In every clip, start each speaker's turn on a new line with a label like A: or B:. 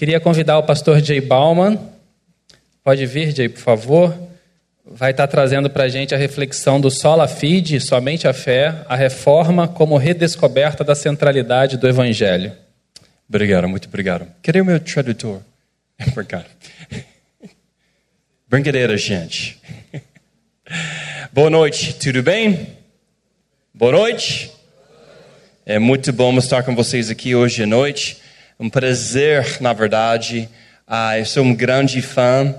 A: Queria convidar o pastor Jay Bauman. Pode vir, Jay, por favor. Vai estar trazendo para a gente a reflexão do sola fide, somente a fé, a reforma como redescoberta da centralidade do Evangelho.
B: Obrigado, muito obrigado. Cadê o meu tradutor? Obrigado. Brincadeira, gente. Boa noite, tudo bem? Boa noite. É muito bom estar com vocês aqui hoje à noite um prazer, na verdade. Ah, eu sou um grande fã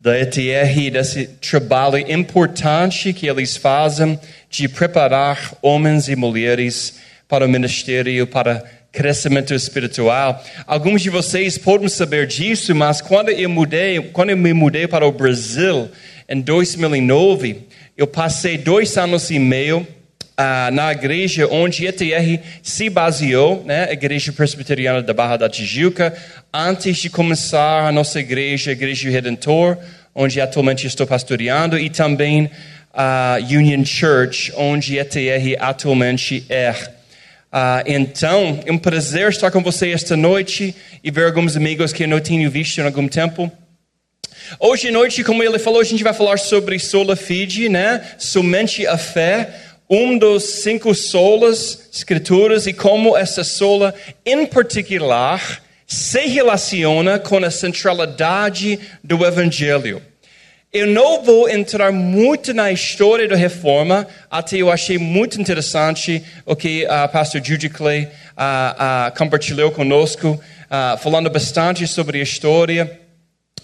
B: da ETR, desse trabalho importante que eles fazem de preparar homens e mulheres para o ministério, para crescimento espiritual. Alguns de vocês podem saber disso, mas quando eu mudei, quando eu me mudei para o Brasil em 2009, eu passei dois anos e meio ah, na igreja onde ETR se baseou, né, a Igreja Presbiteriana da Barra da Tijuca, antes de começar a nossa igreja, a Igreja Redentor, onde atualmente estou pastoreando, e também a Union Church, onde ETR atualmente é. Uh, então, é um prazer estar com você esta noite e ver alguns amigos que eu não tenho visto em algum tempo. Hoje à noite, como ele falou, a gente vai falar sobre sola fide, né? Somente a fé um dos cinco solas escrituras e como essa sola, em particular, se relaciona com a centralidade do Evangelho. Eu não vou entrar muito na história da reforma, até eu achei muito interessante o que o pastor Judy Clay uh, uh, compartilhou conosco, uh, falando bastante sobre a história.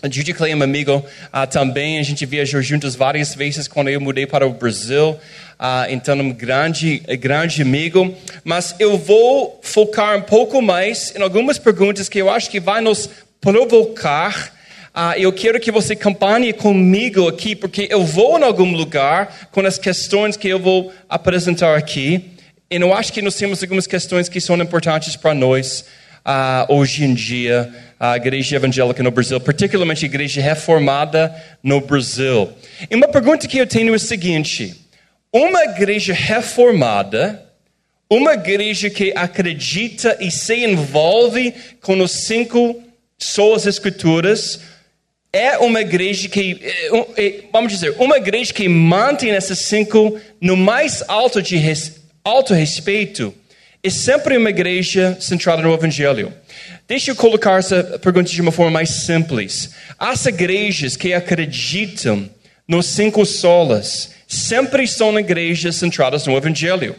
B: A Judy Clay é um amigo também, a gente viajou juntos várias vezes quando eu mudei para o Brasil. Uh, então, um grande, grande amigo. Mas eu vou focar um pouco mais em algumas perguntas que eu acho que vai nos provocar. Uh, eu quero que você acompanhe comigo aqui, porque eu vou em algum lugar com as questões que eu vou apresentar aqui. E eu acho que nós temos algumas questões que são importantes para nós uh, hoje em dia, a igreja evangélica no Brasil, particularmente a igreja reformada no Brasil. E uma pergunta que eu tenho é a seguinte: uma igreja reformada, uma igreja que acredita e se envolve com os cinco solas escrituras, é uma igreja que, eh, eh, vamos dizer, uma igreja que mantém esses cinco no mais alto, de, alto respeito, é sempre uma igreja centrada no Evangelho. Deixa eu colocar essa pergunta de uma forma mais simples. As igrejas que acreditam nos cinco solas, sempre são igrejas centradas no Evangelho.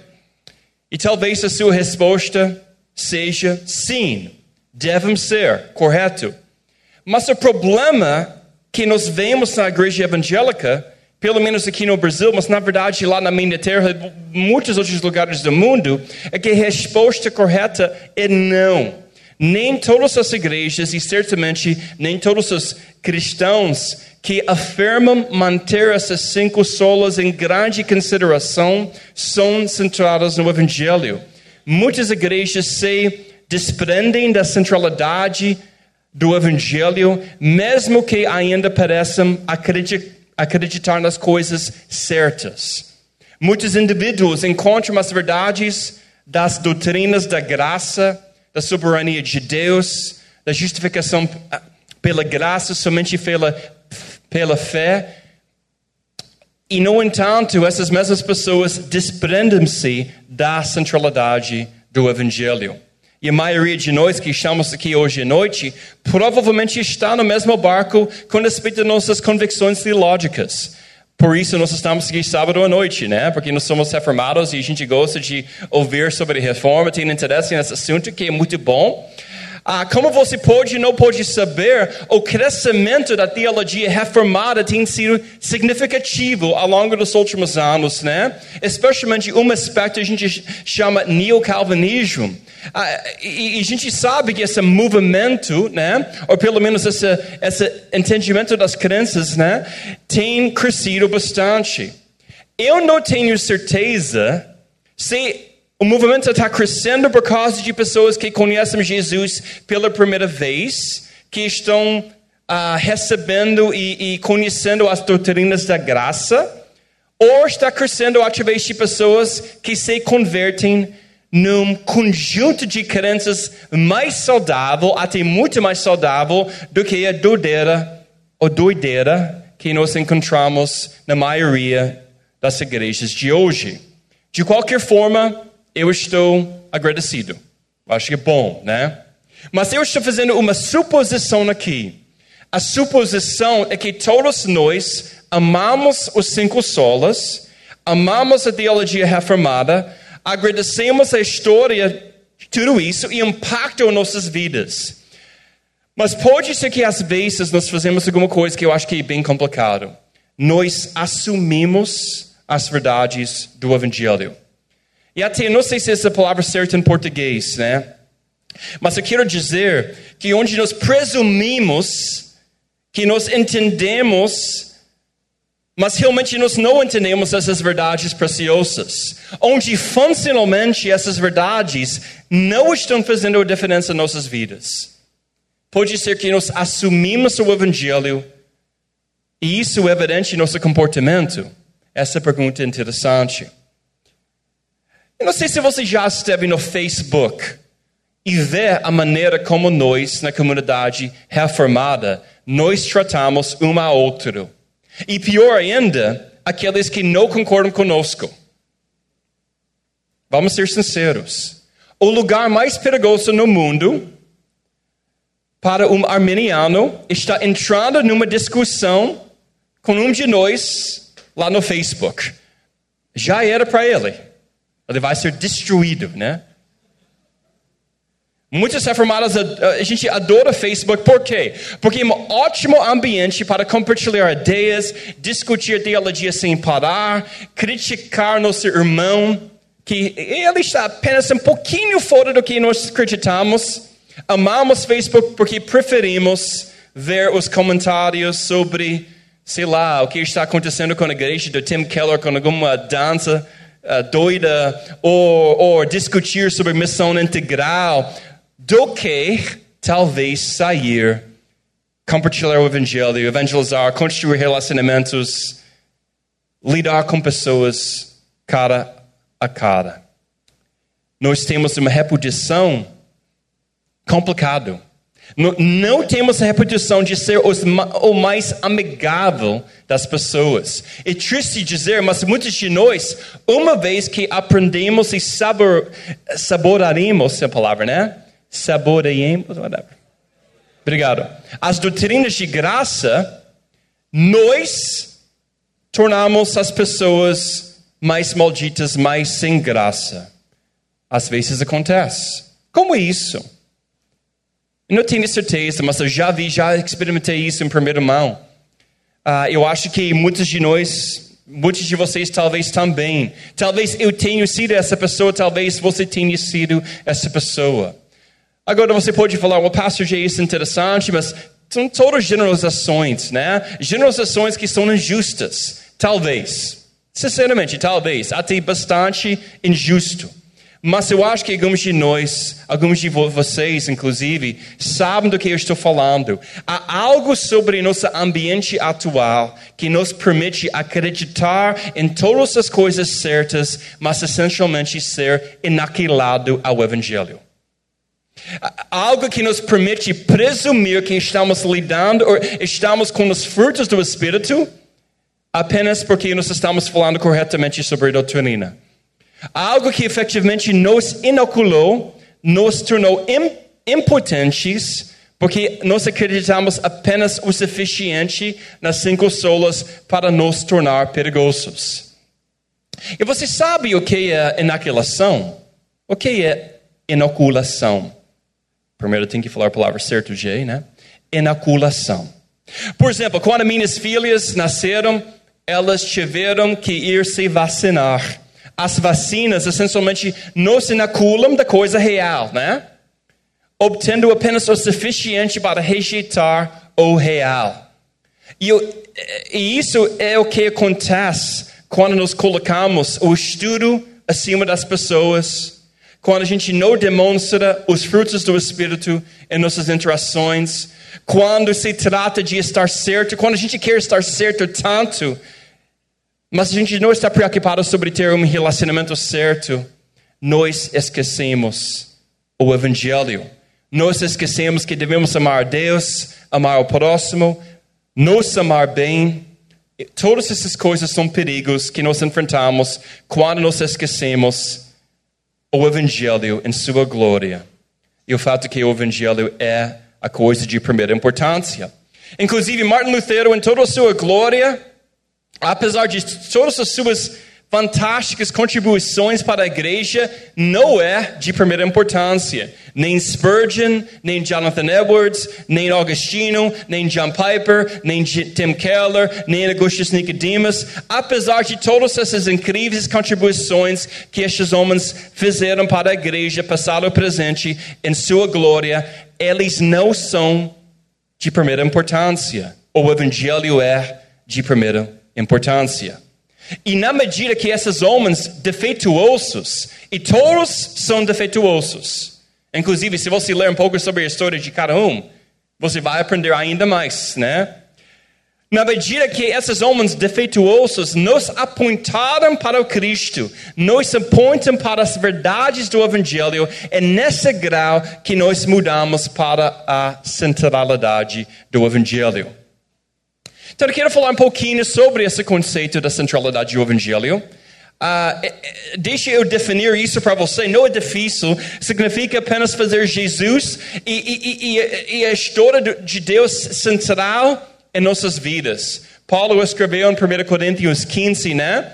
B: E talvez a sua resposta seja sim, devem ser, correto. Mas o problema que nós vemos na igreja evangélica, pelo menos aqui no Brasil, mas na verdade lá na minha terra, muitos outros lugares do mundo, é que a resposta correta é não. Nem todas as igrejas e certamente nem todos os cristãos que afirmam manter essas cinco solas em grande consideração são centradas no Evangelho. Muitas igrejas se desprendem da centralidade do Evangelho, mesmo que ainda pareçam acreditar nas coisas certas. Muitos indivíduos encontram as verdades das doutrinas da graça, da soberania de Deus, da justificação pela graça somente pela pela fé. E, no entanto, essas mesmas pessoas desprendem-se da centralidade do Evangelho. E a maioria de nós que estamos aqui hoje à noite provavelmente está no mesmo barco com respeito às nossas convicções teológicas. Por isso nós estamos aqui sábado à noite, né? Porque nós somos reformados e a gente gosta de ouvir sobre reforma, tem interesse nesse assunto que é muito bom. Ah, como você pode não pode saber, o crescimento da teologia reformada tem sido significativo ao longo dos últimos anos, né? Especialmente um aspecto a gente chama neocalvinismo. Ah, e, e, a gente sabe que esse movimento, né, ou pelo menos esse, esse entendimento das crenças, né, tem crescido bastante. Eu não tenho certeza se o movimento está crescendo por causa de pessoas que conhecem Jesus pela primeira vez, que estão uh, recebendo e, e, conhecendo as doutrinas da graça, ou está crescendo através de pessoas que se convertem num conjunto de crenças mais saudável, até muito mais saudável, do que a doideira ou doideira que nós encontramos na maioria das igrejas de hoje. De qualquer forma, eu estou agradecido. Acho que é bom, né? Mas eu estou fazendo uma suposição aqui. A suposição é que todos nós amamos os cinco solas, amamos a teologia reformada, agradecemos a história tudo isso e impacta nossas vidas. Mas pode ser que às vezes nós fazemos alguma coisa que eu acho que é bem complicado. Nós assumimos as verdades do Evangelho. E até não sei se essa palavra é certa em português, né? Mas eu quero dizer que onde nós presumimos que nós entendemos mas realmente nós não entendemos essas verdades preciosas, onde funcionalmente essas verdades não estão fazendo a diferença em nossas vidas. Pode ser que nós assumimos o Evangelho e isso é evidente em nosso comportamento. Essa pergunta é interessante. Eu não sei se você já esteve no Facebook e vê a maneira como nós, na comunidade reformada, nós tratamos um ao outro. E pior ainda, aqueles que não concordam conosco. Vamos ser sinceros. O lugar mais perigoso no mundo para um armeniano está entrando numa discussão com um de nós lá no Facebook. Já era para ele. Ele vai ser destruído, né? Muitas reformadas, a gente adora Facebook, por quê? Porque é um ótimo ambiente para compartilhar ideias, discutir teologia sem parar, criticar nosso irmão, que ele está apenas um pouquinho fora do que nós acreditamos. Amamos Facebook porque preferimos ver os comentários sobre, sei lá, o que está acontecendo com a igreja do Tim Keller, com alguma dança uh, doida, ou, ou discutir sobre missão integral do que talvez sair, compartilhar o evangelho, evangelizar, construir relacionamentos, lidar com pessoas cara a cara. Nós temos uma reputação complicado. Não, temos a reputação de ser os, o mais amigável das pessoas. É triste dizer, mas muitos de nós, uma vez que aprendemos e sabor, saboraremos a palavra, né? Saboreemos, whatever. Obrigado. As doutrinas de graça, nós tornamos as pessoas mais malditas, mais sem graça. Às vezes acontece. Como isso? Eu não tenho certeza, mas eu já vi, já experimentei isso em primeira mão. Uh, eu acho que muitos de nós, muitos de vocês talvez também. Talvez eu tenha sido essa pessoa, talvez você tenha sido essa pessoa. Agora você pode falar, o pastor já isso é interessante, mas são todas generalizações, né? Generalizações que são injustas, talvez. Sinceramente, talvez, até bastante injusto. Mas eu acho que alguns de nós, alguns de vocês, inclusive, sabem do que eu estou falando. Há algo sobre nosso ambiente atual que nos permite acreditar em todas as coisas certas, mas essencialmente ser inaquilado ao Evangelho. Algo que nos permite presumir que estamos lidando ou estamos com os frutos do Espírito apenas porque nós estamos falando corretamente sobre doutrina. Algo que efetivamente nos inoculou, nos tornou impotentes porque nós acreditamos apenas o suficiente nas cinco solas para nos tornar perigosos. E você sabe o que é inoculação? O que é inoculação? Primeiro tem que falar a palavra certa, G, né? Inoculação. Por exemplo, quando minhas filhas nasceram, elas tiveram que ir se vacinar. As vacinas essencialmente nos inoculam da coisa real, né? Obtendo apenas o suficiente para rejeitar o real. E, e isso é o que acontece quando nos colocamos o estudo acima das pessoas quando a gente não demonstra os frutos do Espírito em nossas interações, quando se trata de estar certo, quando a gente quer estar certo tanto, mas a gente não está preocupado sobre ter um relacionamento certo, nós esquecemos o Evangelho. Nós esquecemos que devemos amar a Deus, amar o próximo, nos amar bem. Todas essas coisas são perigos que nós enfrentamos quando nós esquecemos o Evangelho em sua glória. E o fato que o Evangelho é a coisa de primeira importância. Inclusive, Martin Lutero, em toda a sua glória, apesar de todas as suas fantásticas contribuições para a igreja, não é de primeira importância. Nem Spurgeon, nem Jonathan Edwards, nem Augustino, nem John Piper, nem Tim Keller, nem Augustus Nicodemus, apesar de todas essas incríveis contribuições que estes homens fizeram para a igreja, passado e presente, em sua glória, eles não são de primeira importância. O Evangelho é de primeira importância. E na medida que esses homens defeituosos, e todos são defeituosos, inclusive se você ler um pouco sobre a história de cada um, você vai aprender ainda mais, né? Na medida que esses homens defeituosos nos apontaram para o Cristo, nos apontam para as verdades do Evangelho, é nesse grau que nós mudamos para a centralidade do Evangelho. Então eu quero falar um pouquinho sobre esse conceito da centralidade do Evangelho. Uh, deixa eu definir isso para você. Não é difícil. Significa apenas fazer Jesus e, e, e, e a história de Deus central em nossas vidas. Paulo escreveu em 1 Coríntios 15, né?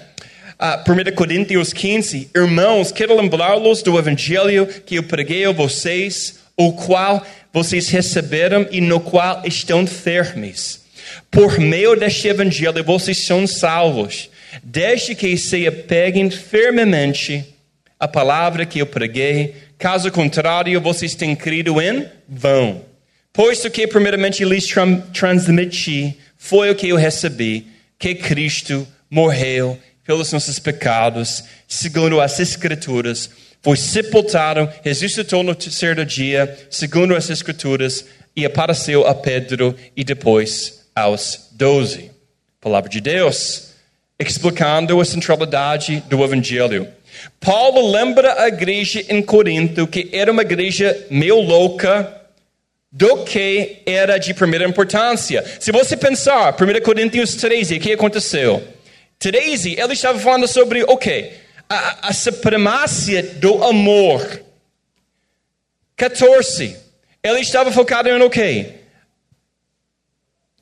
B: Uh, 1 Coríntios 15, irmãos, quero lembrá-los do evangelho que eu preguei a vocês, o qual vocês receberam e no qual estão firmes. Por meio deste evangelho vocês são salvos, desde que se apeguem firmemente à palavra que eu preguei. Caso contrário, vocês têm crido em vão. Pois o que primeiramente lhes transmiti foi o que eu recebi, que Cristo morreu pelos nossos pecados, segundo as Escrituras, foi sepultado, ressuscitou no terceiro dia, segundo as Escrituras, e apareceu a Pedro e depois aos doze. Palavra de Deus, explicando a centralidade do Evangelho. Paulo lembra a igreja em Corinto que era uma igreja meio louca do que era de primeira importância. Se você pensar, 1 Coríntios 13, o que aconteceu? 13, ele estava falando sobre, ok, a, a supremacia do amor. 14, ele estava focado em o okay,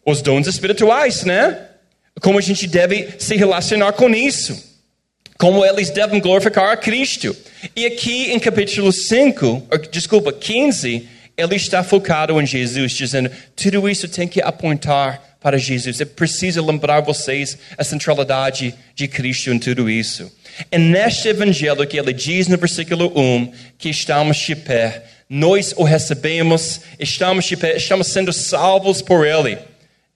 B: os dons espirituais, né? Como a gente deve se relacionar com isso. Como eles devem glorificar a Cristo. E aqui em capítulo 5, desculpa, 15, ele está focado em Jesus, dizendo: tudo isso tem que apontar para Jesus. É preciso lembrar vocês a centralidade de Cristo em tudo isso. E neste evangelho que ele diz no versículo 1 que estamos de pé, nós o recebemos, estamos de pé, estamos sendo salvos por ele.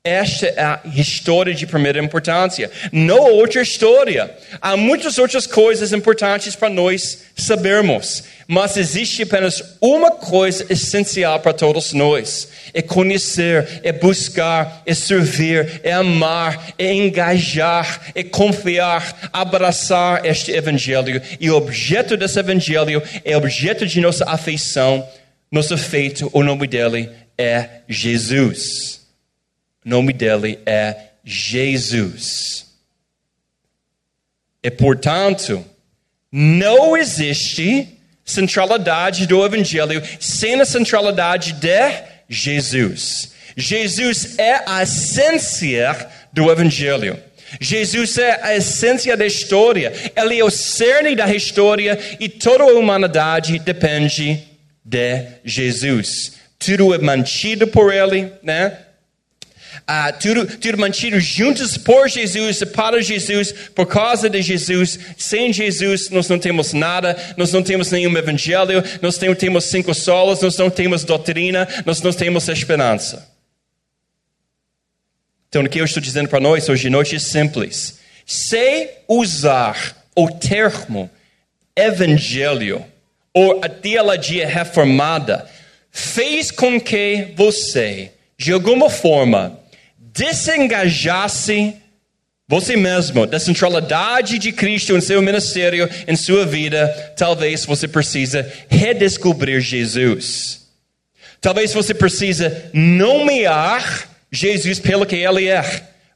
B: Esta é a história de primeira importância, não outra história. Há muitas outras coisas importantes para nós sabermos, mas existe apenas uma coisa essencial para todos nós: é conhecer, é buscar, é servir, é amar, é engajar, é confiar, abraçar este evangelho. E o objeto desse evangelho é objeto de nossa afeição, nosso feito, o nome dele é Jesus. O nome dele é Jesus. E portanto, não existe centralidade do Evangelho sem a centralidade de Jesus. Jesus é a essência do Evangelho. Jesus é a essência da história. Ele é o cerne da história e toda a humanidade depende de Jesus. Tudo é mantido por Ele, né? Uh, tudo, tudo mantido juntos por Jesus, para Jesus, por causa de Jesus. Sem Jesus, nós não temos nada, nós não temos nenhum evangelho, nós não temos cinco solos, nós não temos doutrina, nós não temos esperança. Então, o que eu estou dizendo para nós hoje de noite é simples. Se usar o termo evangelho ou a teologia reformada fez com que você, de alguma forma, desengajasse você mesmo, da centralidade de Cristo em seu ministério, em sua vida, talvez você precisa redescobrir Jesus. Talvez você precisa nomear Jesus pelo que ele é.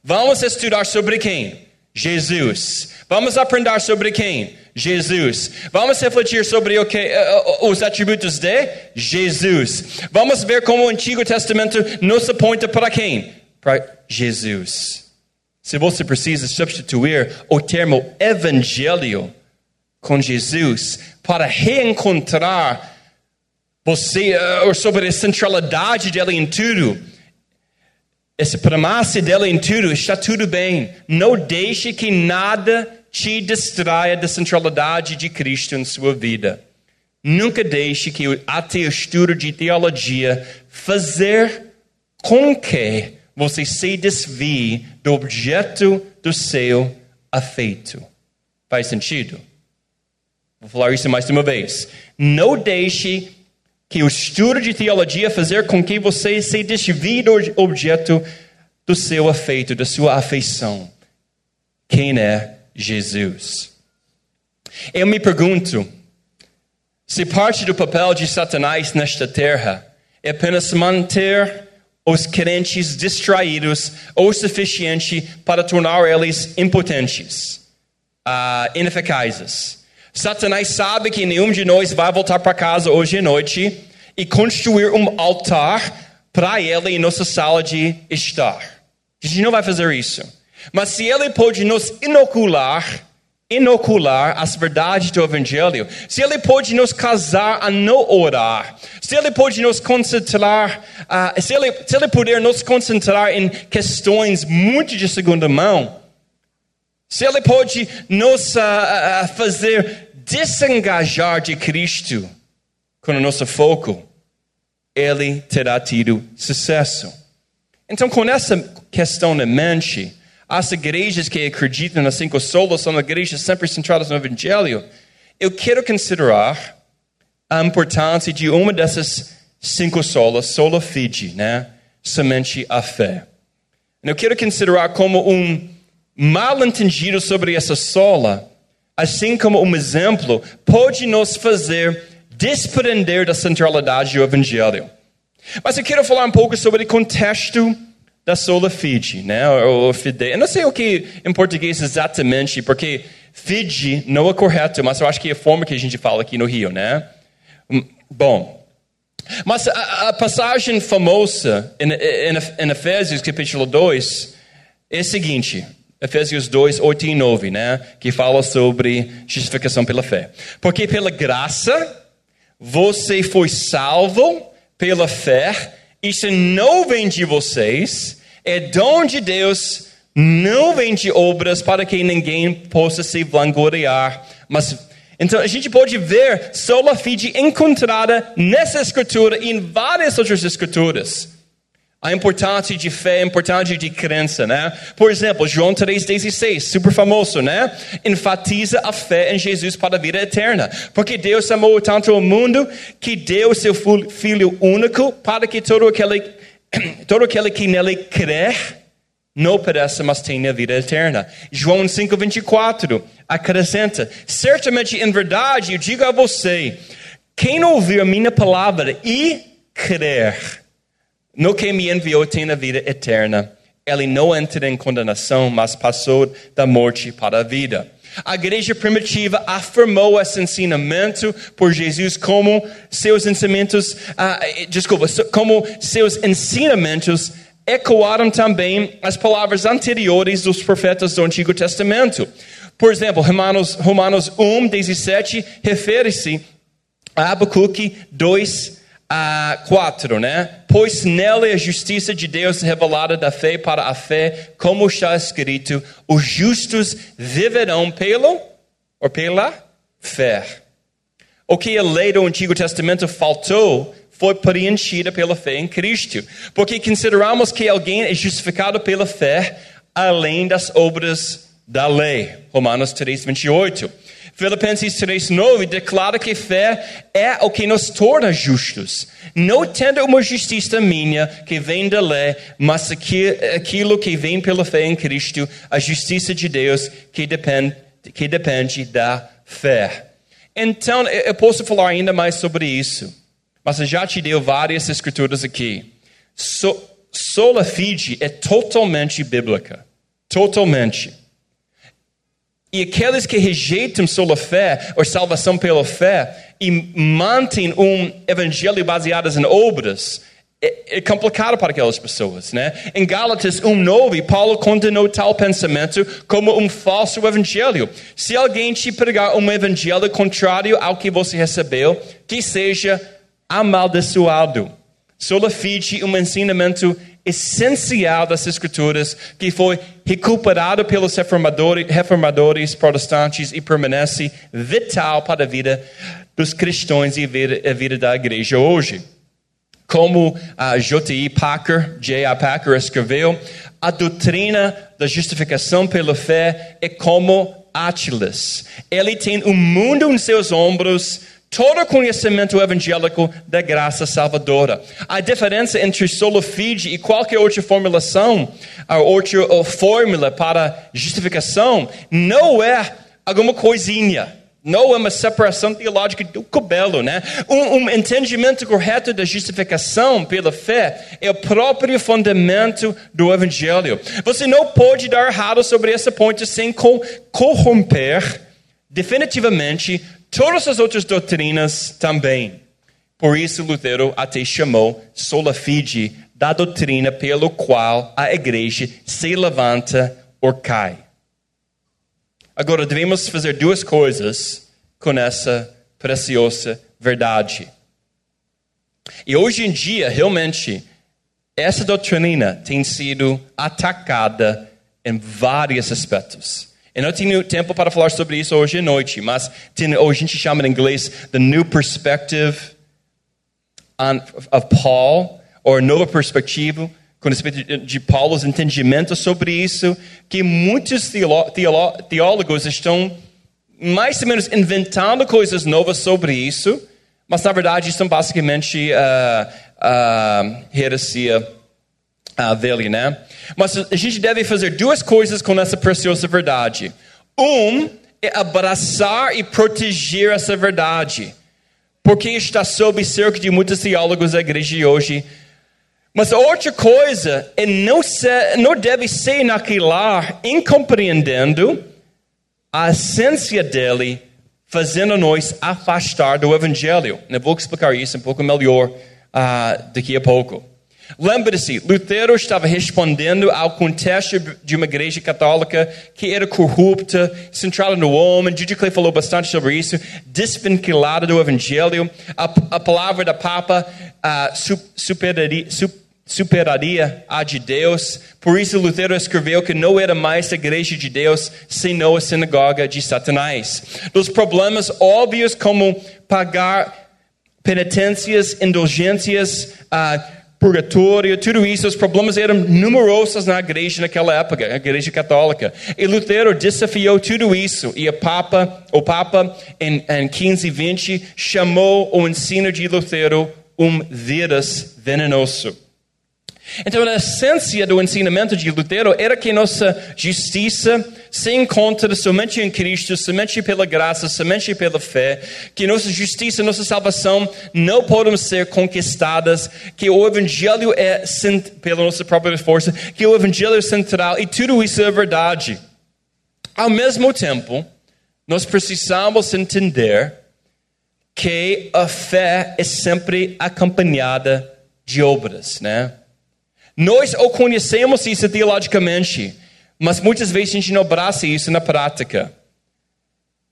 B: Vamos estudar sobre quem? Jesus. Vamos aprender sobre quem? Jesus. Vamos refletir sobre que, uh, os atributos de Jesus. Vamos ver como o Antigo Testamento nos aponta para quem? Para Jesus. Se você precisa substituir o termo evangelho com Jesus para reencontrar você uh, sobre a centralidade dele em tudo, essa promessa dele em tudo, está tudo bem. Não deixe que nada te distraia da centralidade de Cristo em sua vida. Nunca deixe que até o estudo de teologia fazer com que você se desvie do objeto do seu afeito. Faz sentido? Vou falar isso mais uma vez. Não deixe que o estudo de teologia fazer com que você se desvie do objeto do seu afeito, da sua afeição. Quem é Jesus? Eu me pergunto se parte do papel de Satanás nesta terra é apenas manter os crentes distraídos o suficiente para tornar eles impotentes, uh, ineficazes Satanás sabe que nenhum de nós vai voltar para casa hoje à noite e construir um altar para ele em nossa sala de estar. A gente não vai fazer isso. Mas se ele pode nos inocular, inocular as verdades do Evangelho, se ele pode nos casar a não orar, se ele pode nos concentrar, uh, se, ele, se ele puder nos concentrar em questões muito de segunda mão, se ele pode nos uh, fazer desengajar de Cristo com o nosso foco, ele terá tido sucesso. Então, com essa questão em mente, as igrejas que acreditam nas cinco solas são igrejas sempre centradas no Evangelho. Eu quero considerar a importância de uma dessas cinco solas, sola fide, né? Somente a fé. Eu quero considerar como um mal entendido sobre essa sola assim como um exemplo, pode nos fazer desprender da centralidade do Evangelho. Mas eu quero falar um pouco sobre o contexto da sola fide, né? Ou fide. Eu não sei o que em português exatamente, porque fide não é correto, mas eu acho que é a forma que a gente fala aqui no Rio, né? Hum, bom, mas a, a passagem famosa em, em, em Efésios capítulo 2 é a seguinte: Efésios 2, 8 e 9, né? Que fala sobre justificação pela fé. Porque pela graça você foi salvo pela fé, isso não vem de vocês, é dom de Deus, não vem de obras para que ninguém possa se vangloriar. Mas então a gente pode ver sola fide encontrada nessa escritura e em várias outras escrituras a importância de fé, a importância de crença, né? Por exemplo, João 3,16, super famoso, né? Enfatiza a fé em Jesus para a vida eterna. Porque Deus amou tanto o mundo que deu seu Filho único para que todo aquele, todo aquele que nele crê não pereça, mas tenha vida eterna. João 5,24 acrescenta: Certamente, em verdade, eu digo a você, quem ouvir a minha palavra e crer, no que me enviou tem a vida eterna. Ele não entra em condenação, mas passou da morte para a vida. A igreja primitiva afirmou esse ensinamento por Jesus como seus ensinamentos, uh, desculpa, como seus ensinamentos ecoaram também as palavras anteriores dos profetas do Antigo Testamento. Por exemplo, Romanos, Romanos 1, 17 refere-se a Abacuque 2, a 4, né? Pois nela é a justiça de Deus revelada da fé para a fé, como está escrito: os justos viverão pelo ou pela fé. O que a lei do Antigo Testamento faltou foi preenchida pela fé em Cristo, porque consideramos que alguém é justificado pela fé além das obras da lei. Romanos 3, 28. Filipenses 3,9 declara que fé é o que nos torna justos, não tendo uma justiça minha que vem da lei, mas aquilo que vem pela fé em Cristo, a justiça de Deus que depende, que depende da fé. Então, eu posso falar ainda mais sobre isso, mas eu já te dei várias escrituras aqui. So, sola fide é totalmente bíblica. Totalmente. E aqueles que rejeitam sola fé, ou salvação pela fé, e mantêm um evangelho baseado em obras, é, é, complicado para aquelas pessoas, né? Em Gálatas 1:9, Paulo condenou tal pensamento como um falso evangelho. Se alguém te pregar um evangelho contrário ao que você recebeu, que seja amaldiçoado. Sola fide um ensinamento essencial das Escrituras que foi recuperado pelos reformadores, reformadores protestantes e permanece vital para a vida dos cristãos e a vida, a vida da igreja hoje. Como a J.I. Packer. Packer escreveu, a doutrina da justificação pela fé é como Atlas. Ele tem um mundo em seus ombros, todo conhecimento evangélico da graça salvadora. A diferença entre sola fide e qualquer outra formulação, outra fórmula para justificação, não é alguma coisinha. Não é uma separação teológica do cabelo, né? Um, um, entendimento correto da justificação pela fé é o próprio fundamento do Evangelho. Você não pode dar errado sobre esse ponto sem corromper definitivamente Todas as outras doutrinas também. Por isso, Lutero até chamou sola fide da doutrina pelo qual a igreja se levanta ou cai. Agora, devemos fazer duas coisas com essa preciosa verdade. E hoje em dia, realmente, essa doutrina tem sido atacada em vários aspectos. Eu não tenho tempo para falar sobre isso hoje à noite, mas tem, a gente chama em inglês The New Perspective on, of Paul, ou Nova Perspectiva, com respeito de Paulo, entendimento sobre isso, que muitos teólogos estão mais ou menos inventando coisas novas sobre isso, mas na verdade são basicamente uh, uh, heresia uh, velha, né? Mas a gente deve fazer duas coisas com essa preciosa verdade. Um é abraçar e proteger essa verdade, porque está sob cerco de muitos teólogos da igreja de hoje. Mas a outra coisa é não, ser, não deve ser naquela incompreendendo a essência dele, fazendo nós afastar do evangelho. Eu vou explicar isso um pouco melhor uh, daqui a pouco. Lembre-se, Lutero estava respondendo ao contexto de uma igreja católica que era corrupta, centrada no homem. Didi Clay falou bastante sobre isso, desvinculada do evangelho. A, a palavra da Papa uh, superaria, superaria a de Deus. Por isso, Lutero escreveu que não era mais a igreja de Deus, senão a sinagoga de Satanás. Dos problemas óbvios como pagar penitências, indulgências, uh, purgatório, tudo isso, os problemas eram numerosos na igreja naquela época, a igreja católica. E Lutero desafiou tudo isso, e o Papa, o Papa em, em 1520, chamou o ensino de Lutero um vírus venenoso. Então, a essência do ensinamento de Lutero era que nossa justiça se encontra somente em Cristo, somente pela graça, somente pela fé, que nossa justiça, nossa salvação não podem ser conquistadas, que o Evangelho é, pela nossa própria força, que o Evangelho é central e tudo isso é verdade. Ao mesmo tempo, nós precisamos entender que a fé é sempre acompanhada de obras, né? Nós o conhecemos isso teologicamente, mas muitas vezes a gente não abraça isso na prática.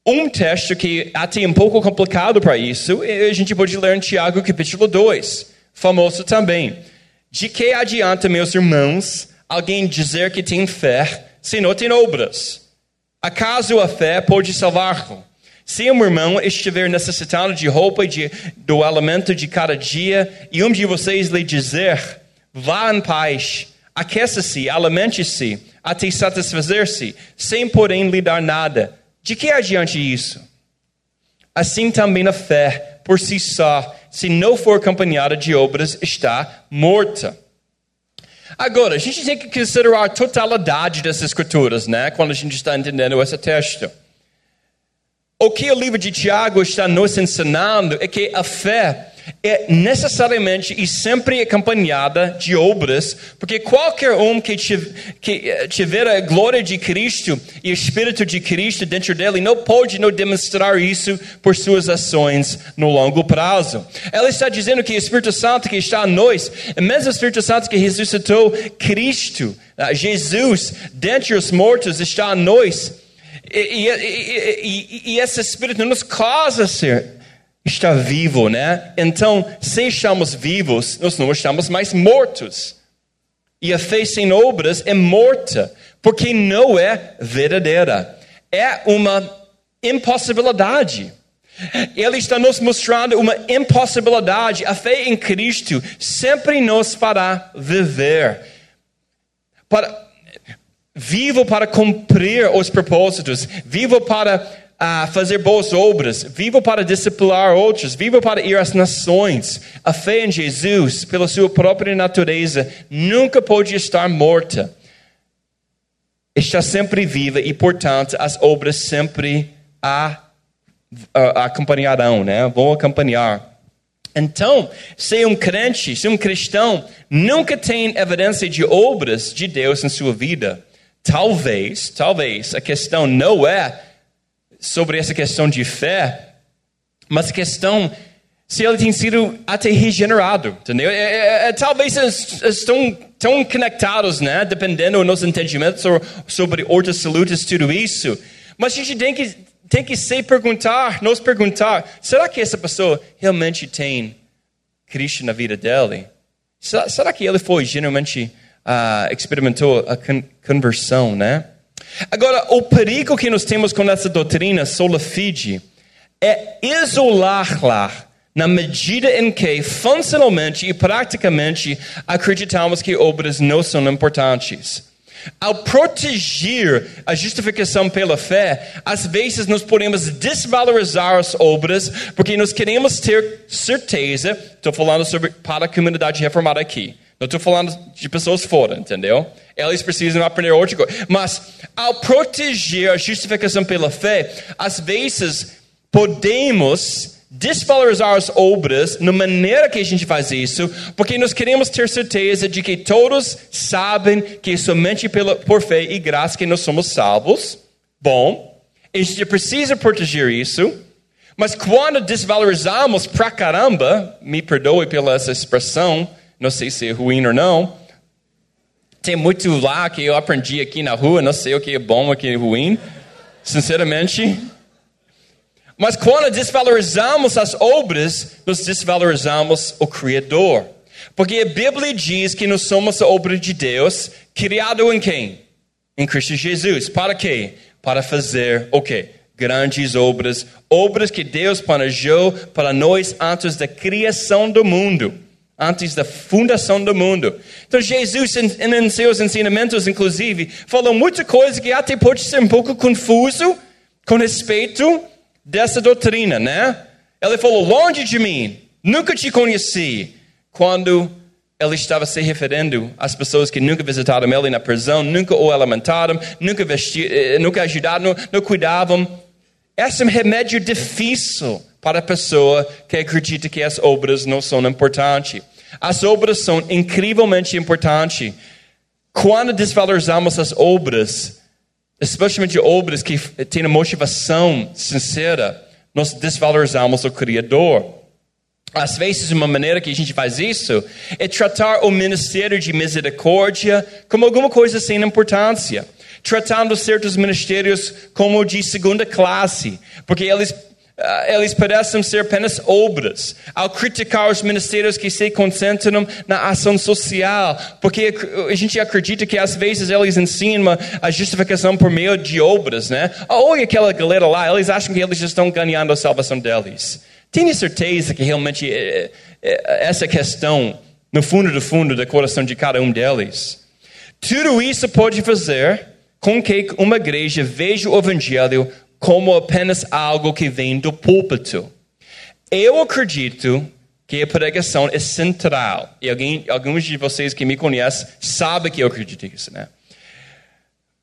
B: Um texto que até é um pouco complicado para isso, a gente pode ler em Tiago capítulo 2, famoso também. De que adianta, meus irmãos, alguém dizer que tem fé se não tem obras? Acaso a fé pode salvar-lo? Se um irmão estiver necessitado de roupa e de, do alimento de cada dia, e um de vocês lhe dizer, Vá em paz, aqueça-se, alimente-se, até satisfazer-se, sem porém lhe dar nada. De que adiante isso? Assim também a fé, por si só, se não for acompanhada de obras, está morta. Agora, a gente tem que considerar a totalidade das escrituras, né? Quando a gente está entendendo esse texto. O que o livro de Tiago está nos ensinando é que a fé é necessariamente e sempre acompanhada de obras, porque qualquer um que eh, tiver a glória de Cristo e o Espírito de Cristo dentro dele não pode não demonstrar isso por suas ações no longo prazo. Ela está dizendo que o Espírito Santo que está em nós, é o mesmo Espírito Santo que ressuscitou Cristo, ah, Jesus, dentre os mortos, está em nós. E, e, e, e, esse Espírito nos causa ser está vivo, né? Então, se estamos vivos, nós não estamos mais mortos. E a fé sem obras é morta, porque não é verdadeira. É uma impossibilidade. Ele está nos mostrando uma impossibilidade. A fé em Cristo sempre nos fará viver. Para, vivo para cumprir os propósitos, vivo para a fazer boas obras, vivo para disciplinar outros, vivo para ir às nações. A fé em Jesus, pela sua própria natureza, nunca pode estar morta. Está sempre viva e, portanto, as obras sempre a, a acompanharão, né? vão acompanhar. Então, se um crente, se um cristão nunca tem evidência de obras de Deus em sua vida, talvez, talvez a questão não é sobre essa questão de fé, mas a questão se ele tem sido até regenerado, entendeu? É, é, é, talvez estão tão conectados, né? Dependendo dos nossos entendimentos sobre outras salutas, tudo isso. Mas a gente tem que, tem que se perguntar, nos perguntar, será que essa pessoa realmente tem Cristo na vida dele? Será, será que ele foi genuinamente, uh, experimentou a conversão, né? Agora, o perigo que nós temos com essa doutrina sola fide é isolá-la na medida em que funcionalmente e praticamente acreditamos que obras não são importantes. Ao proteger a justificação pela fé, às vezes nós podemos desvalorizar as obras porque nós queremos ter certeza. Estou falando sobre para a comunidade reformada aqui. Não estou falando de pessoas fora, entendeu? Eles precisam aprender outra coisa. Mas, ao proteger a justificação pela fé, às vezes podemos desvalorizar as obras na maneira que a gente faz isso, porque nós queremos ter certeza de que todos sabem que é somente pela, por fé e graça que nós somos salvos. Bom, a gente precisa proteger isso. Mas quando desvalorizamos pra caramba, me perdoe pela essa expressão, não sei se é ruim ou não. Tem muito lá que eu aprendi aqui na rua, não sei o que é bom, o que é ruim, sinceramente. Mas quando desvalorizamos as obras, nós desvalorizamos o Criador. Porque a Bíblia diz que nós somos a obra de Deus, criado em quem? Em Cristo Jesus. Para quê? Para fazer o quê? Grandes obras, obras que Deus planejou para nós antes da criação do mundo antes da fundação do mundo. Então, Jesus, em, em seus ensinamentos, inclusive, falou muita coisa que até pode ser um pouco confuso com respeito dessa doutrina, né? Ele falou: longe de mim, nunca te conheci. Quando ele estava se referindo às pessoas que nunca visitaram ele na prisão, nunca o alimentaram, nunca, vestiram, eh, nunca ajudaram, não cuidavam. Esse é um remédio difícil para a pessoa que acredita que as obras não são importantes. As obras são incrivelmente importantes. Quando desvalorizamos as obras, especialmente obras que têm motivação sincera, nós desvalorizamos o Criador. Às vezes, uma maneira que a gente faz isso é tratar o ministério de misericórdia como alguma coisa sem importância, tratando certos ministérios como de segunda classe, porque eles eles parecem ser apenas obras. Ao criticar os ministérios que se concentram na ação social, porque a gente acredita que às vezes eles ensinam a justificação por meio de obras, né? Olha aquela galera lá, eles acham que eles estão ganhando a salvação deles. Tenha certeza que realmente é, é, essa questão, no fundo do fundo do coração de cada um deles. Tudo isso pode fazer com que uma igreja veja o evangelho como apenas algo que vem do púlpito. Eu acredito que a pregação é central. E alguém, alguns de vocês que me conhecem sabem que eu acredito nisso, né?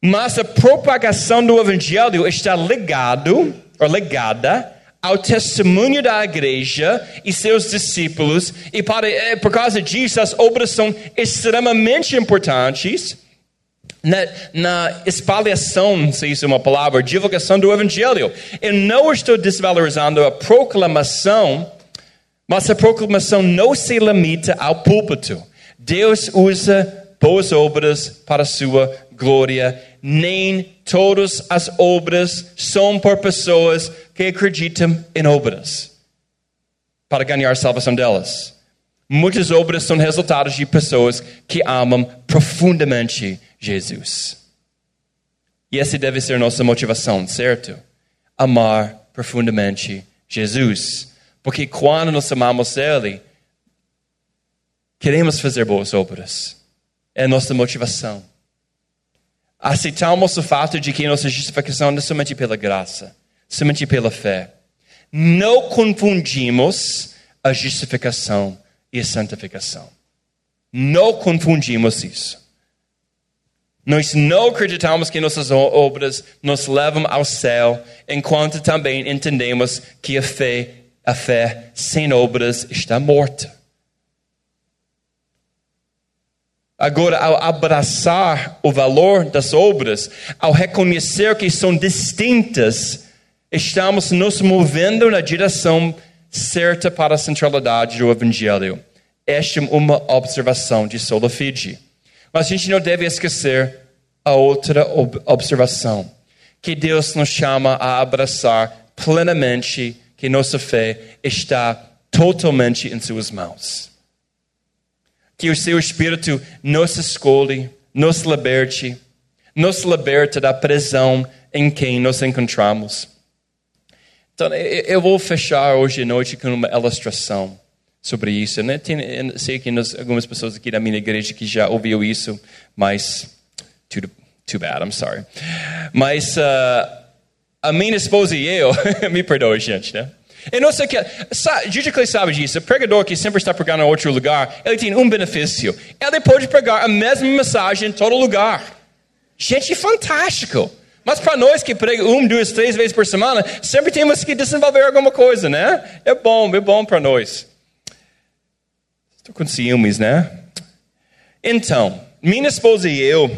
B: Mas a propagação do evangelho está ligado, ou ligada, ao testemunho da igreja e seus discípulos, e para, eh, por causa disso as obras são extremamente importantes na, na espalhação, se isso é uma palavra, divulgação do evangelho. Eu não estou desvalorizando a proclamação, mas a proclamação não se limita ao púlpito. Deus usa boas obras para a sua glória. Nem todas as obras são por pessoas que acreditam em obras para ganhar a salvação delas. Muitas obras são resultados de pessoas que amam profundamente Jesus. E essa deve ser nossa motivação, certo? Amar profundamente Jesus. Porque quando nós amamos Ele, queremos fazer boas obras. É a nossa motivação. Aceitamos o fato de que nossa justificação é somente pela graça, somente pela fé. Não confundimos a justificação e a santificação. Não confundimos isso. Nós não acreditamos que nossas obras nos levam ao céu, enquanto também entendemos que a fé, a fé sem obras está morta. Agora, ao abraçar o valor das obras, ao reconhecer que são distintas, estamos nos movendo na direção certa para a centralidade do Evangelho. Esta é uma observação de Sola Fide. Mas a gente não deve esquecer a outra observação, que Deus nos chama a abraçar plenamente que nossa fé está totalmente em suas mãos. Que o seu Espírito nos escolhe, nos liberte, nos liberta da prisão em quem nos encontramos. Então, eu vou fechar hoje à noite com uma ilustração sobre isso. Né? Tem, sei que nós, algumas pessoas aqui da minha igreja que já ouviu isso, mas too, too bad, I'm sorry. Mas uh, a minha esposa e eu, me perdoe, gente, né? Eu não sei que, Gigi Clay sabe disso, o pregador que sempre está pregando em outro lugar, ele tem um benefício. Ele pode pregar a mesma mensagem em todo lugar. Gente, fantástico. Mas para nós que pregam um, duas, três vezes por semana, sempre temos que desenvolver alguma coisa, né? É bom, é bom para nós. Estou com ciúmes, né? Então, minha esposa e eu,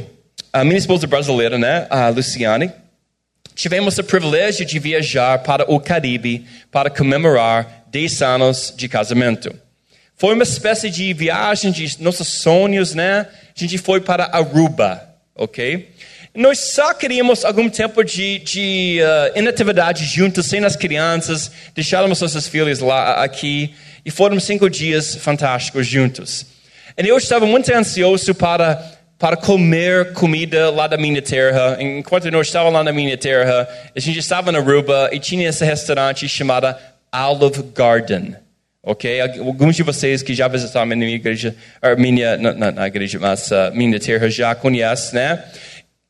B: a minha esposa brasileira, né, a Luciane, tivemos o privilégio de viajar para o Caribe para comemorar 10 anos de casamento. Foi uma espécie de viagem de nossos sonhos, né? A gente foi para Aruba, ok? Nós só queríamos algum tempo de, de uh, inatividade juntos, sem as crianças, deixávamos nossos filhos lá aqui e foram cinco dias fantásticos juntos. E eu estava muito ansioso para para comer comida lá da minha terra. Enquanto eu estava lá na minha terra, a gente estava na Aruba e tinha esse restaurante chamado Olive Garden. Ok? Alguns de vocês que já visitaram a minha igreja, minha, não, não, igreja, mas uh, minha terra já conhecem, né?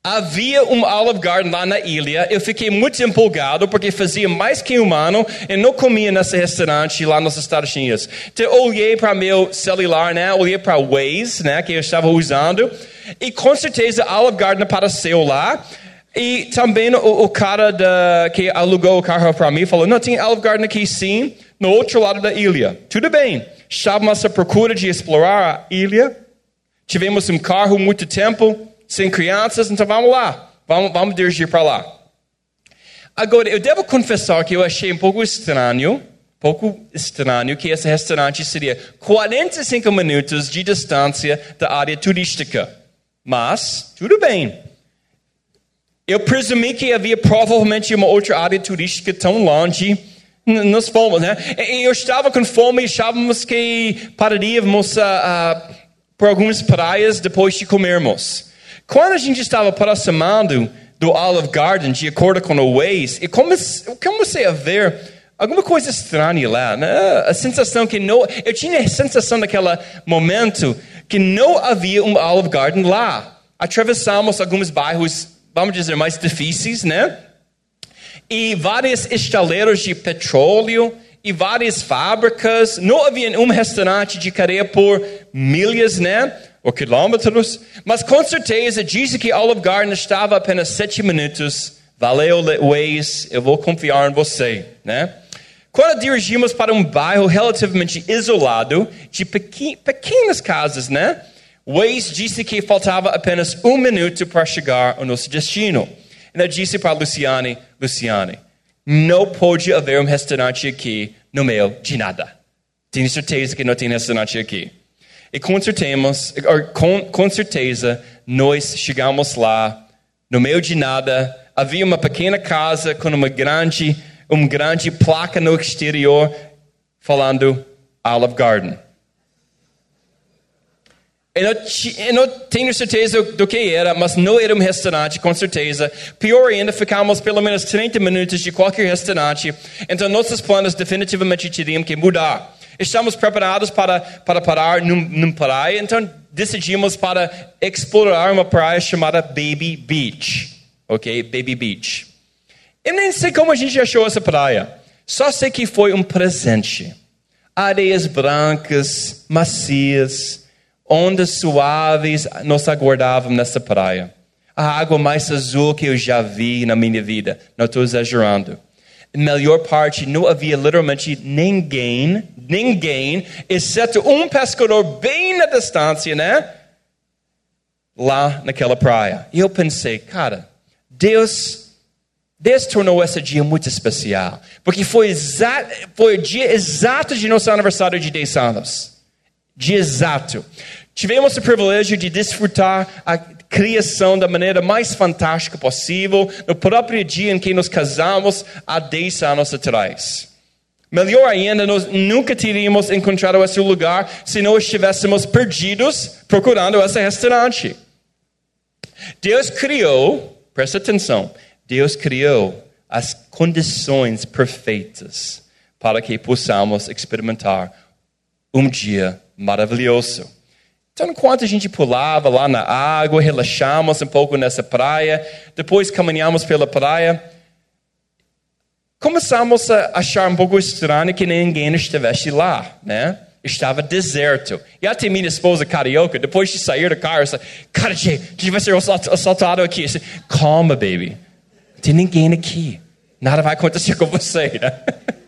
B: Havia um Olive Garden lá na ilha. Eu fiquei muito empolgado porque fazia mais que um ano e não comia nesse restaurante lá nos Estados Unidos. Então, olhei para meu celular, né? Olhei para Waze, né? Que eu estava usando. E com certeza Olive Garden apareceu lá. E também o, o cara da, que alugou o carro para mim falou: Não, tem Olive Garden aqui sim, no outro lado da ilha. Tudo bem. Estávamos à procura de explorar a ilha. Tivemos um carro muito tempo sem crianças, então vamos lá, vamos, vamos dirigir para lá. Agora, eu devo confessar que eu achei um pouco estranho, pouco estranho que esse restaurante seria 45 minutos de distância da área turística. Mas, tudo bem. Eu presumi que havia provavelmente uma outra área turística tão longe. Nós fomos, né? Eu estava com fome e achávamos que pararíamos uh, uh, por algumas praias depois de comermos. Quando a gente estava aproximando do Olive Garden, de acordo com o Waze, eu comecei a ver alguma coisa estranha lá. Né? A sensação que não. Eu tinha a sensação naquele momento que não havia um Olive Garden lá. Atravessamos alguns bairros, vamos dizer, mais difíceis, né? e vários estaleiros de petróleo e várias fábricas. Não havia um restaurante de cadeia por milhas, né? Ou quilômetros. Mas com certeza disse que Olive Garden estava apenas sete minutos. Valeu, Waze, eu vou confiar em você, né? Quando dirigimos para um bairro relativamente isolado, de pequenas casas, né? Waze disse que faltava apenas um minuto para chegar ao nosso destino. E eu disse para Luciane, Luciane, não pode haver um restaurante aqui no meio de nada. Tenho certeza que não tem restaurante aqui. E com com certeza, nós chegamos lá, no meio de nada, havia uma pequena casa com uma grande, uma grande placa no exterior falando Olive Garden. Eu não, eu não, tenho certeza do que era, mas não era um restaurante, com certeza. Pior ainda, ficamos pelo menos 30 minutos de qualquer restaurante. Então, nossos planos definitivamente teriam que mudar. Estamos preparados para, para parar num, num praia, então decidimos para explorar uma praia chamada Baby Beach. Ok? Baby Beach. Eu nem sei como a gente achou essa praia. Só sei que foi um presente. Areias brancas, macias Ondas suaves nos aguardavam nessa praia. A água mais azul que eu já vi na minha vida. Não estou exagerando. Melhor parte, não havia literalmente ninguém, ninguém, exceto um pescador bem na distância, né? Lá naquela praia. E eu pensei, cara, Deus, Deus tornou esse dia muito especial. Porque foi, exato, foi o dia exato de nosso aniversário de 10 anos de exato. Tivemos o privilégio de desfrutar criação da maneira mais fantástica possível no próprio dia em que nos casamos há 10 anos atrás. Melhor ainda, nós nunca teríamos encontrado esse lugar se não estivéssemos perdidos procurando esse restaurante. Deus criou, presta atenção, Deus criou as condições perfeitas para que possamos experimentar um dia maravilhoso. Então, enquanto a gente pulava lá na água, relaxamos um pouco nessa praia, depois caminhamos pela praia, começamos a achar um pouco estranho que ninguém estivesse lá, né? Estava deserto. E até minha esposa carioca, depois de sair do carro, disse, cara, gente vai ser assaltado aqui. disse, Calma, baby. Não tem ninguém aqui. Nada vai acontecer com você, né?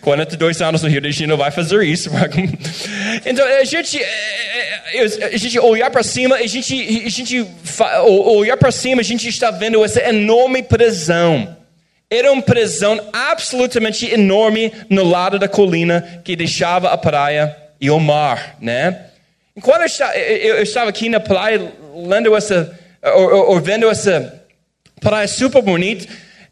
B: 42 anos no Rio de Janeiro vai fazer isso. Então, a gente, é, é, é, a gente olhar para cima, a gente, a gente olhar para cima, a gente está vendo essa enorme prisão. Era uma prisão absolutamente enorme no lado da colina que deixava a praia e o mar, né? Enquanto eu estava aqui na praia, lendo essa, ou, ou vendo essa praia super bonita,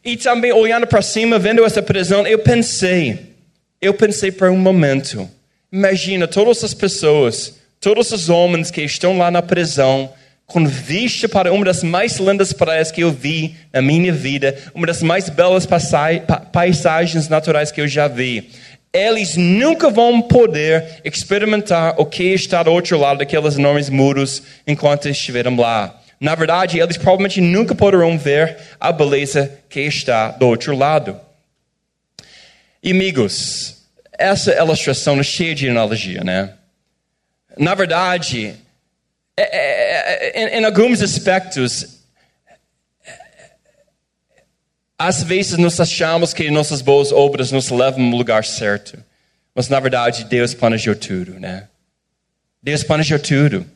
B: e também olhando para cima, vendo essa prisão, eu pensei, eu pensei por um momento, imagina todas as pessoas, todos os homens que estão lá na prisão, com vista para uma das mais lindas praias que eu vi na minha vida, uma das mais belas paisagens naturais que eu já vi. Eles nunca vão poder experimentar o que está do outro lado daqueles enormes muros enquanto estiverem lá. Na verdade, eles provavelmente nunca poderão ver a beleza que está do outro lado. E, amigos, essa ilustração é cheia de analogia, né? Na verdade, é, é, é, em, em alguns aspectos, às vezes nós achamos que nossas boas obras nos levam no lugar certo. Mas na verdade, Deus planejou tudo, né? Deus planejou tudo.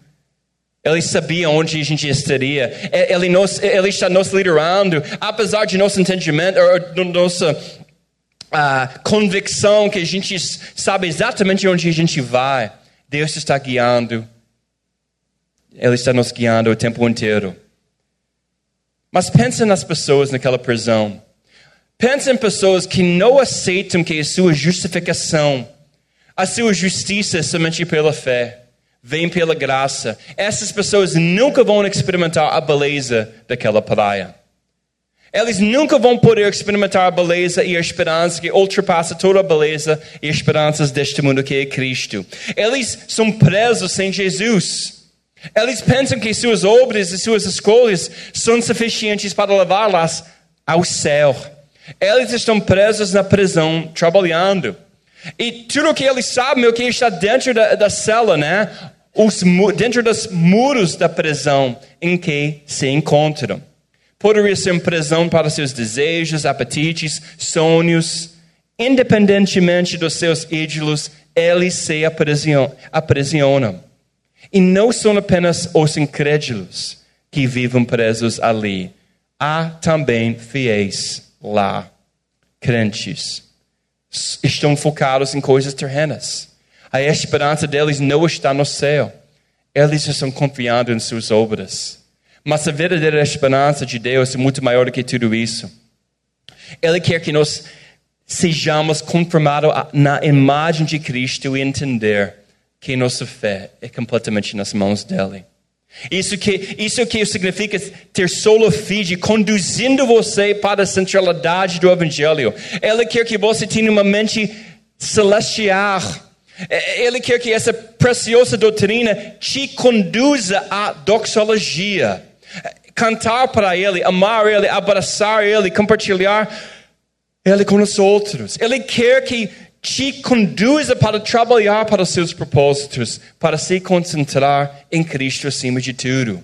B: Ele sabia onde a gente estaria. Ele, nos, ele está nos liderando, apesar de nosso entendimento, ou nossa uh, convicção que a gente sabe exatamente onde a gente vai. Deus está guiando. Ele está nos guiando o tempo inteiro. Mas pensa nas pessoas naquela prisão. Pensa em pessoas que não aceitam que a sua justificação, a sua justiça é somente pela fé vem pela graça. Essas pessoas nunca vão experimentar a beleza daquela praia. Eles nunca vão poder experimentar a beleza e a esperança que ultrapassa toda a beleza e esperanças deste mundo que é Cristo. Eles são presos sem Jesus. Eles pensam que suas obras e suas escolhas são suficientes para levá-las ao céu. Eles estão presos na prisão, trabalhando. E tudo que eles sabem é o que está dentro da, da cela, né? Os, dentro dos muros da prisão em que se encontram. Poderia ser uma prisão para seus desejos, apetites, sonhos. Independentemente dos seus ídolos, eles se aprisionam. E não são apenas os incrédulos que vivem presos ali. Há também fiéis lá, crentes. Estão focados em coisas terrenas. A esperança deles não está no céu. Eles estão confiando em suas obras. Mas a verdadeira esperança de Deus é muito maior do que tudo isso. Ele quer que nós sejamos conformados na imagem de Cristo e entender que nossa fé é completamente nas mãos dele. Isso que, isso que significa ter solo fide, conduzindo você para a centralidade do Evangelho. Ele quer que você tenha uma mente celestial. Ele quer que essa preciosa doutrina te conduza à doxologia. Cantar para Ele, amar Ele, abraçar Ele, compartilhar Ele com os outros. Ele quer que te conduza para trabalhar para os seus propósitos, para se concentrar em Cristo acima de tudo.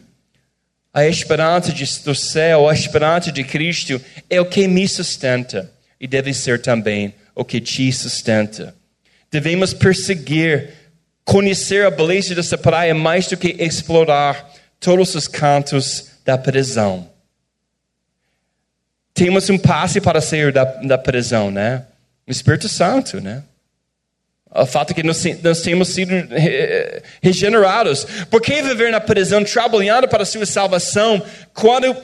B: A esperança do céu, a esperança de Cristo é o que me sustenta e deve ser também o que te sustenta. Devemos perseguir, conhecer a beleza dessa praia mais do que explorar todos os cantos da prisão. Temos um passe para sair da, da prisão, né? O Espírito Santo, né? O fato que nós, nós temos sido regenerados. Por que viver na prisão trabalhando para a sua salvação quando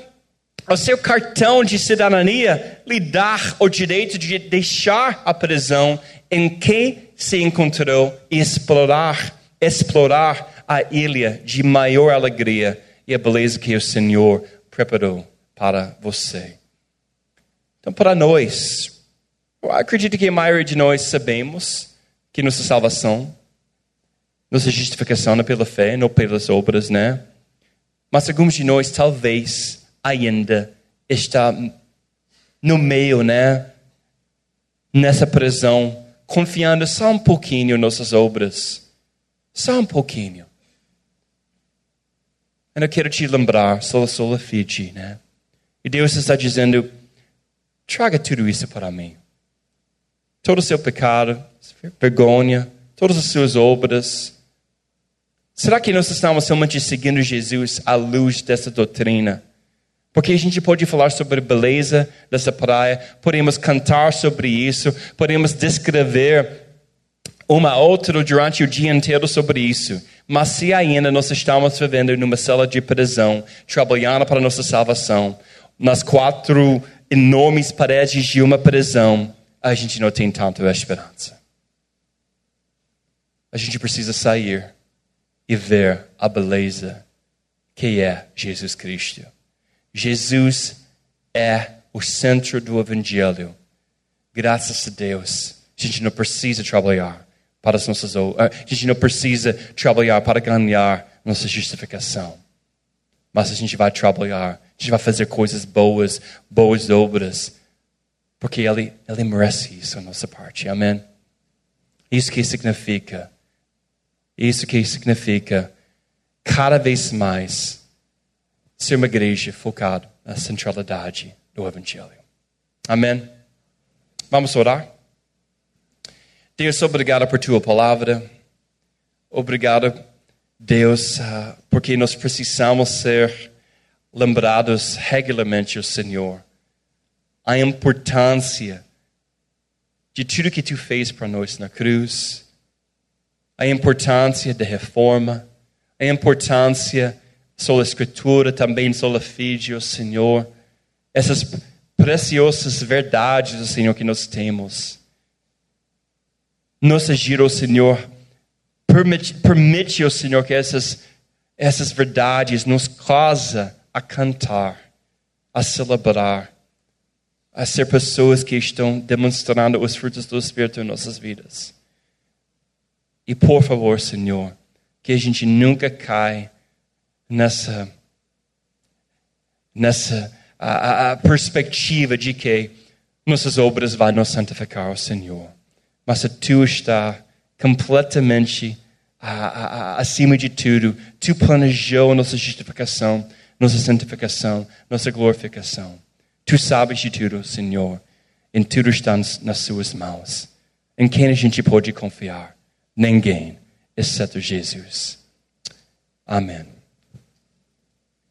B: o seu cartão de cidadania lhe dá o direito de deixar a prisão em que se encontrou e explorar, explorar a ilha de maior alegria e a beleza que o Senhor preparou para você. Então, para nós, eu acredito que a maioria de nós sabemos que nossa salvação, nossa justificação é pela fé, não pelas obras, né? Mas alguns de nós talvez ainda está no meio, né? Nessa prisão, confiando só um pouquinho em nossas obras. Só um pouquinho. Eu quero te lembrar, sola sola fide, né? E Deus está dizendo, traga tudo isso para mim todo o seu pecado, vergonha, todas as suas obras. Será que nós estamos somente seguindo Jesus à luz dessa doutrina? Porque a gente pode falar sobre a beleza dessa praia, podemos cantar sobre isso, podemos descrever uma outra durante o dia inteiro sobre isso. Mas se ainda nós estamos vivendo numa cela de prisão, trabalhando para nossa salvação, nas quatro enormes paredes de uma prisão, a gente não tem tanta esperança. A gente precisa sair e ver a beleza que é Jesus Cristo. Jesus é o centro do Evangelho. Graças a Deus, a gente não precisa trabalhar para as nossas a gente não precisa trabalhar para ganhar nossa justificação. Mas a gente vai trabalhar, a gente vai fazer coisas boas, boas obras porque Ele, Ele merece isso da nossa parte. Amém? Isso que significa, isso que significa cada vez mais ser uma igreja focada na centralidade do Evangelho. Amém? Vamos orar? Deus, obrigado por tua palavra. Obrigado, Deus, ah, porque nós precisamos ser lembrados regularmente, o Senhor a importância de tudo que tu fez para nós na cruz, a importância da reforma, a importância sola escritura, também sola fide, Senhor, essas preciosas verdades, Senhor, que nós temos. Nos agir, Senhor, permite, permite, Senhor, que essas, essas verdades nos causa a cantar, a celebrar, a ser pessoas que estão demonstrando os frutos do Espírito em nossas vidas. E por favor, Senhor, que a gente nunca cai nessa nessa a, a perspectiva de que nossas obras vão nos santificar ao Senhor. Mas tu está completamente acima de tudo. Tu planejou nossa justificação, nossa santificação, nossa glorificação. Tu sabes de tudo, Senhor. Em tudo está nas suas mãos. Em quem a gente pode confiar? Ninguém, exceto Jesus. Amém.